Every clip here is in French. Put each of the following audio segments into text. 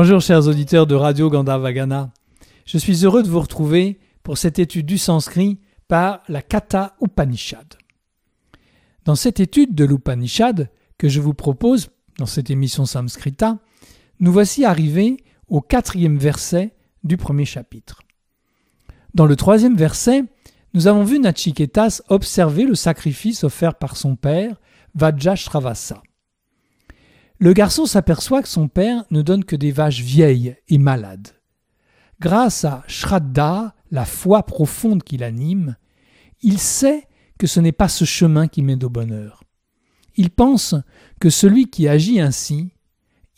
Bonjour chers auditeurs de Radio Gandhavagana. Je suis heureux de vous retrouver pour cette étude du sanskrit par la Katha Upanishad. Dans cette étude de l'Upanishad que je vous propose dans cette émission Samskrita, nous voici arrivés au quatrième verset du premier chapitre. Dans le troisième verset, nous avons vu Nachiketas observer le sacrifice offert par son père, Vajrashravasa. Le garçon s'aperçoit que son père ne donne que des vaches vieilles et malades. Grâce à Shraddha, la foi profonde qui l'anime, il sait que ce n'est pas ce chemin qui mène au bonheur. Il pense que celui qui agit ainsi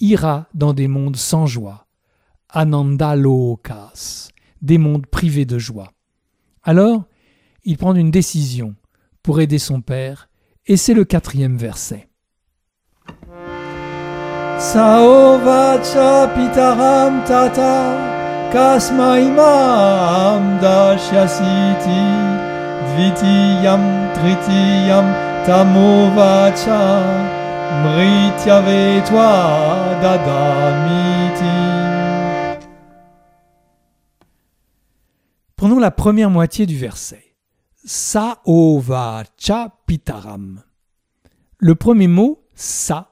ira dans des mondes sans joie, anandalokas, des mondes privés de joie. Alors, il prend une décision pour aider son père, et c'est le quatrième verset. Saovacha pitaram tata kasmaimam dashyasiti dvitiyam tritiyam tamovacha mrityavetwa dadamiti. Prenons la première moitié du verset. Saovacha pitaram. Le premier mot, sa,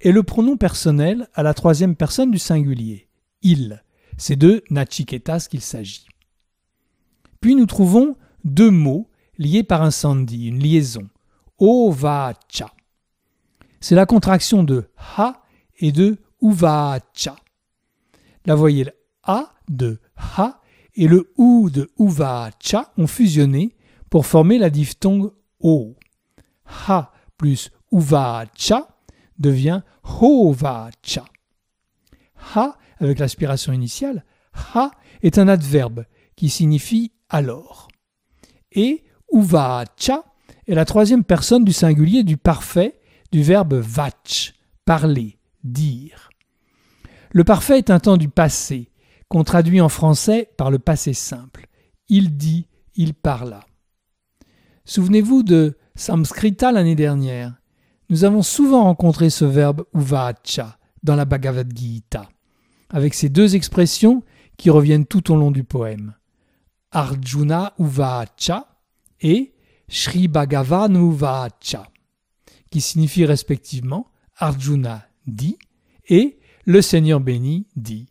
est le pronom personnel à la troisième personne du singulier. Il. C'est de Nachiketas qu'il s'agit. Puis nous trouvons deux mots liés par un sandhi, une liaison. Ovacha. C'est la contraction de ha et de uvacha. La voyelle a de ha et le ou de uvacha ont fusionné pour former la diphtongue o. Ha plus uvacha devient hovacha. Ha, avec l'aspiration initiale, ha est un adverbe qui signifie alors. Et uvacha est la troisième personne du singulier du parfait du verbe vach, parler, dire. Le parfait est un temps du passé, qu'on traduit en français par le passé simple. Il dit, il parla. Souvenez-vous de Samskrita l'année dernière. Nous avons souvent rencontré ce verbe uvacha dans la Bhagavad Gita, avec ces deux expressions qui reviennent tout au long du poème. Arjuna uvacha et Sri Bhagavan uvacha, qui signifient respectivement Arjuna dit et le Seigneur béni dit.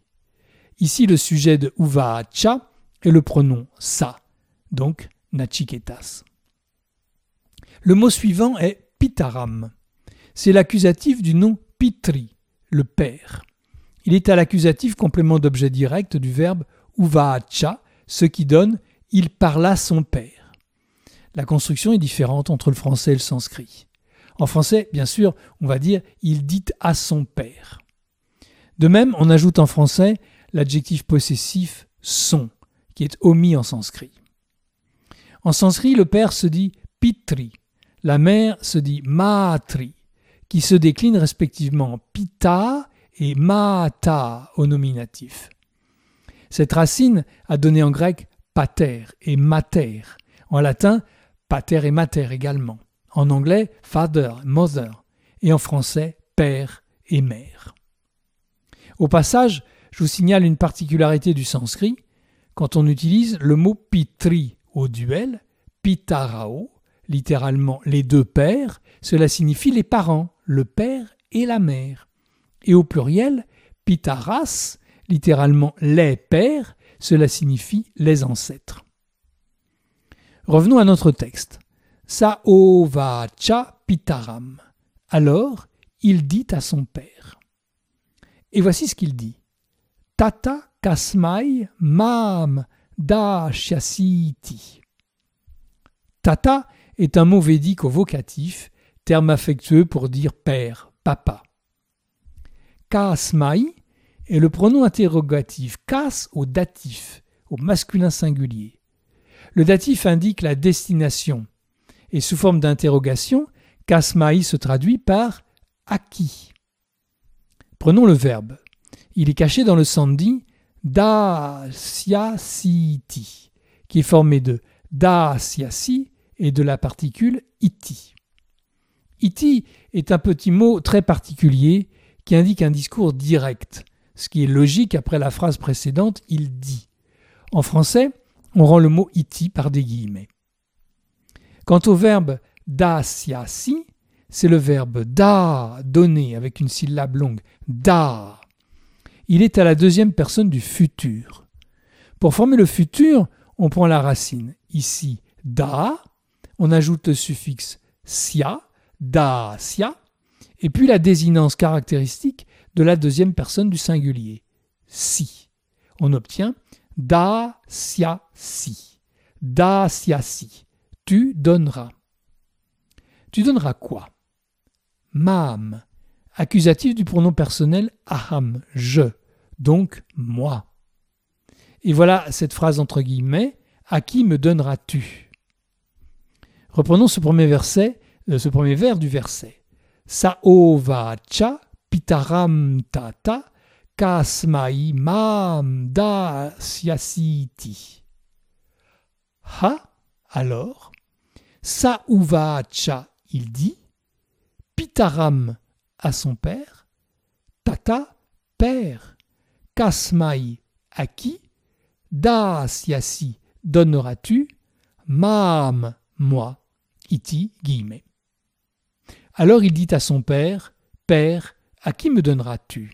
Ici, le sujet de uvacha est le pronom sa, donc nachiketas. Le mot suivant est pitaram c'est l'accusatif du nom pitri, le père. Il est à l'accusatif complément d'objet direct du verbe uvacha, ce qui donne il parla son père. La construction est différente entre le français et le sanskrit. En français, bien sûr, on va dire il dit à son père. De même, on ajoute en français l'adjectif possessif son, qui est omis en sanskrit. En sanskrit, le père se dit pitri, la mère se dit matri, qui se déclinent respectivement pita et mata au nominatif. Cette racine a donné en grec pater et mater, en latin pater et mater également, en anglais father, mother, et en français père et mère. Au passage, je vous signale une particularité du sanskrit. Quand on utilise le mot pitri au duel, pitarao, littéralement les deux pères, cela signifie les parents, le père et la mère. Et au pluriel, pitaras, littéralement les pères, cela signifie les ancêtres. Revenons à notre texte. Saovacha pitaram. Alors, il dit à son père. Et voici ce qu'il dit. Tata kasmai mam dashyasiti. Tata est un mot védique au vocatif, terme affectueux pour dire père, papa. Kasmai est le pronom interrogatif kas au datif, au masculin singulier. Le datif indique la destination, et sous forme d'interrogation, kasmai se traduit par à qui. Prenons le verbe. Il est caché dans le sandhi dasyasiti, qui est formé de dasyasi et de la particule iti. Iti est un petit mot très particulier qui indique un discours direct, ce qui est logique après la phrase précédente, il dit. En français, on rend le mot iti par des guillemets. Quant au verbe dasyasi, c'est le verbe da, donner, avec une syllabe longue, da. Il est à la deuxième personne du futur. Pour former le futur, on prend la racine. Ici, da, on ajoute le suffixe sia, da, sia, et puis la désinence caractéristique de la deuxième personne du singulier, si. On obtient da, sia, si. Da, sia, si. Tu donneras. Tu donneras quoi? Mam, accusatif du pronom personnel aham, je, donc moi. Et voilà cette phrase entre guillemets À qui me donneras-tu? Reprenons ce premier verset, ce premier vers du verset. Saovacha pitaram tata kasmai mam da syasiti. Ha alors Sauvacha il dit Pitaram à son père, Tata père, Kasmai à qui, Dasyasi donneras-tu, Mam moi, iti guillemets. Alors il dit à son père, Père, à qui me donneras-tu?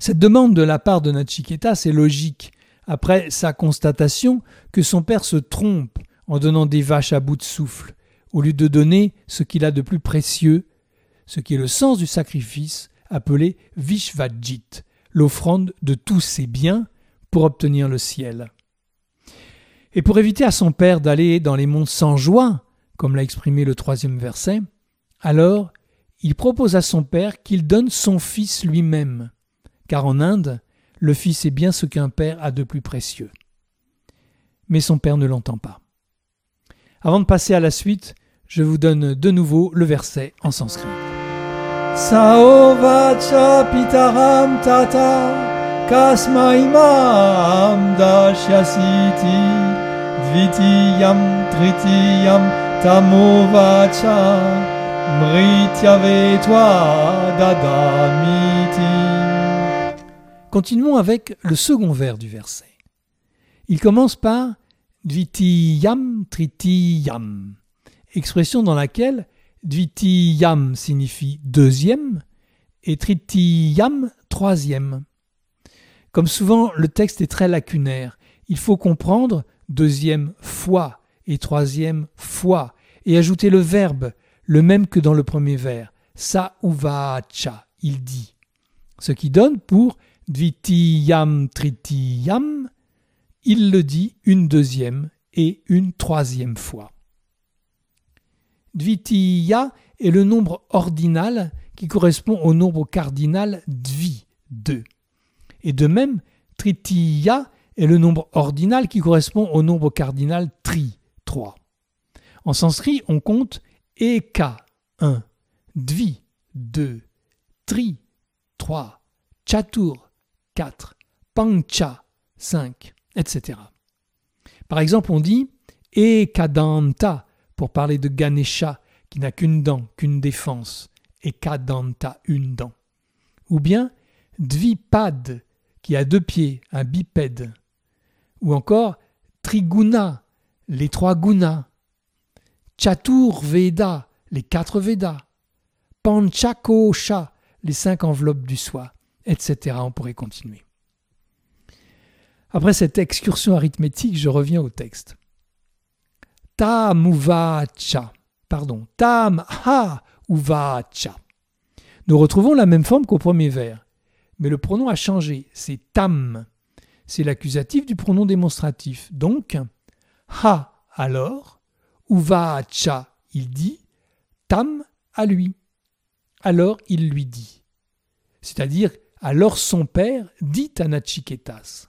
Cette demande de la part de Nachiketa, c'est logique, après sa constatation que son père se trompe en donnant des vaches à bout de souffle, au lieu de donner ce qu'il a de plus précieux, ce qui est le sens du sacrifice appelé Vishvajit, l'offrande de tous ses biens pour obtenir le ciel. Et pour éviter à son père d'aller dans les mondes sans joie, comme l'a exprimé le troisième verset, alors il propose à son père qu'il donne son fils lui-même, car en Inde, le fils est bien ce qu'un père a de plus précieux. Mais son père ne l'entend pas. Avant de passer à la suite, je vous donne de nouveau le verset en sanskrit. Dadamiti. Continuons avec le second vers du verset. Il commence par Dvitiyam Tritiyam, expression dans laquelle Dvitiyam signifie deuxième et Tritiyam troisième. Comme souvent, le texte est très lacunaire. Il faut comprendre deuxième fois et troisième fois et ajouter le verbe, le même que dans le premier vers, sa uvacha, il dit. Ce qui donne pour Dvitiyam Tritiyam il le dit une deuxième et une troisième fois. Dvitiya est le nombre ordinal qui correspond au nombre cardinal dvi, 2. Et de même, tritiya est le nombre ordinal qui correspond au nombre cardinal tri, 3. En sanskrit, on compte eka, 1, dvi, 2, tri, 3, chatur, 4, pancha, 5 etc. Par exemple, on dit Ekadanta pour parler de Ganesha qui n'a qu'une dent, qu'une défense. Ekadanta, une dent. Ou bien Dvipad qui a deux pieds, un bipède. Ou encore Triguna, les trois gunas. Chatur Veda, les quatre Vedas. Panchakosha, les cinq enveloppes du soi, etc. On pourrait continuer. Après cette excursion arithmétique, je reviens au texte. Tam uvacha. Pardon. Tam ha uvacha. Nous retrouvons la même forme qu'au premier vers, mais le pronom a changé. C'est tam. C'est l'accusatif du pronom démonstratif. Donc, ha alors, uvacha il dit, tam à lui. Alors il lui dit. C'est-à-dire, alors son père dit à Nachiketas.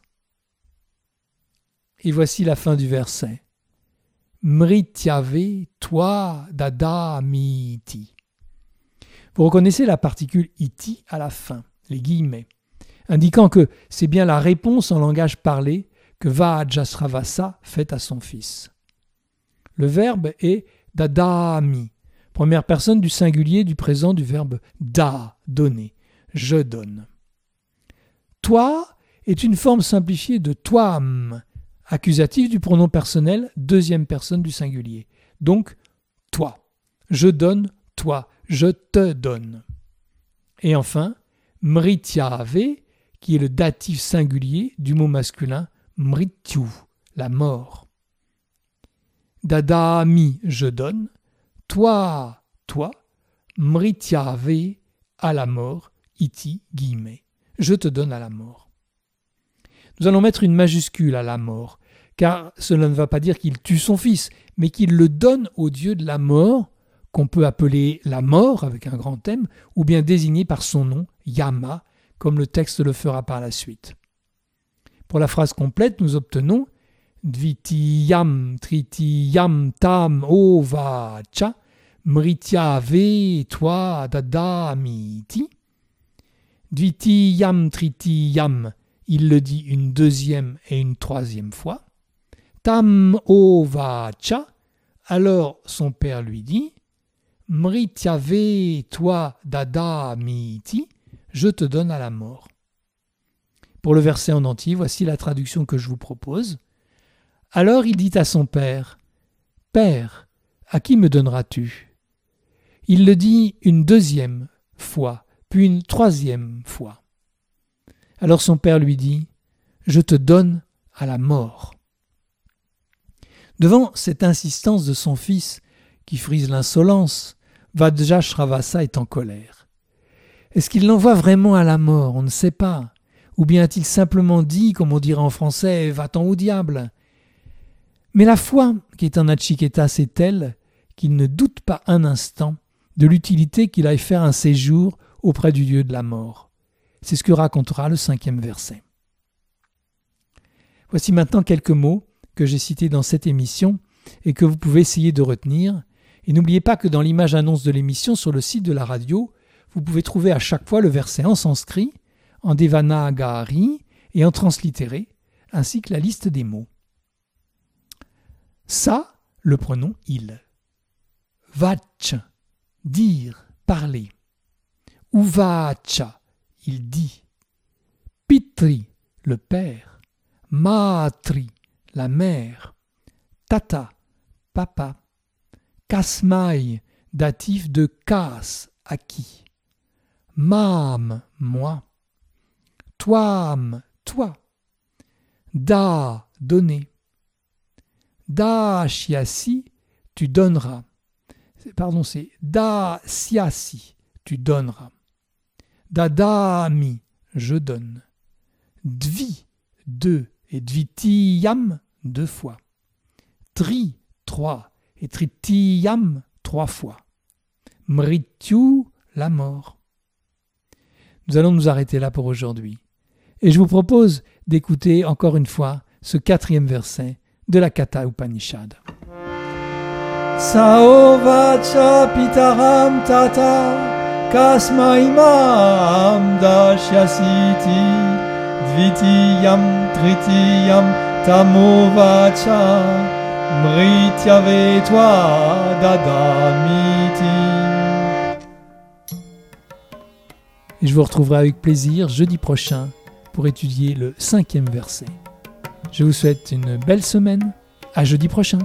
Et voici la fin du verset. Mrityave toi dada miti. Vous reconnaissez la particule iti à la fin, les guillemets, indiquant que c'est bien la réponse en langage parlé que Vajasravasa fait à son fils. Le verbe est dadami, première personne du singulier du présent du verbe da, donner, je donne. toi est une forme simplifiée de toam, accusatif du pronom personnel, deuxième personne du singulier. Donc, toi. Je donne, toi. Je te donne. Et enfin, mrityave, qui est le datif singulier du mot masculin mrityu, la mort. Dadami, je donne. Toi, toi. Mrityave, à la mort. Iti, guillemets. Je te donne à la mort. Nous allons mettre une majuscule à la mort, car cela ne va pas dire qu'il tue son fils, mais qu'il le donne au dieu de la mort, qu'on peut appeler la mort avec un grand thème, ou bien désigner par son nom, Yama, comme le texte le fera par la suite. Pour la phrase complète, nous obtenons Dvitiyam Tritiyam Tam Ova Cha Mritya Ve Toi Dada Miti. Dvitiyam Tritiyam, il le dit une deuxième et une troisième fois. Tam Ova Cha, alors son père lui dit Mritya Ve Toi Dada Miti, je te donne à la mort. Pour le verset en entier, voici la traduction que je vous propose. Alors il dit à son père Père, à qui me donneras-tu? Il le dit une deuxième fois, puis une troisième fois. Alors son père lui dit Je te donne à la mort. Devant cette insistance de son fils, qui frise l'insolence, Vajrashravasa est en colère. Est-ce qu'il l'envoie vraiment à la mort? On ne sait pas. Ou bien a-t-il simplement dit, comme on dirait en français, va-t'en au diable Mais la foi qui est en Achiketa, c'est telle qu'il ne doute pas un instant de l'utilité qu'il aille faire un séjour auprès du Dieu de la mort. C'est ce que racontera le cinquième verset. Voici maintenant quelques mots que j'ai cités dans cette émission et que vous pouvez essayer de retenir. Et n'oubliez pas que dans l'image annonce de l'émission sur le site de la radio, vous pouvez trouver à chaque fois le verset en sanskrit, en devanagari et en translittéré, ainsi que la liste des mots. Ça, le pronom il. Vach, dire, parler. Uvacha, il dit. Pitri, le père. Matri, la mère. Tata, papa. Kasmai, datif de kas, qui? Mam, moi. Toam, toi. Da, donner. Da, chiasi, tu donneras. Pardon, c'est da, siasi, tu donneras. Dadami, je donne. Dvi, deux, et dvitiyam, deux fois. Tri, trois, et tritiyam, trois fois. Mrityu, la mort. Nous allons nous arrêter là pour aujourd'hui. Et je vous propose d'écouter encore une fois ce quatrième verset de la Kata Upanishad. Saovacha pitaram tata kasmaimam dashyasiti dvitiyam tritiyam tamovacha mrityave toi dadamiti. Et je vous retrouverai avec plaisir jeudi prochain pour étudier le cinquième verset. Je vous souhaite une belle semaine. À jeudi prochain.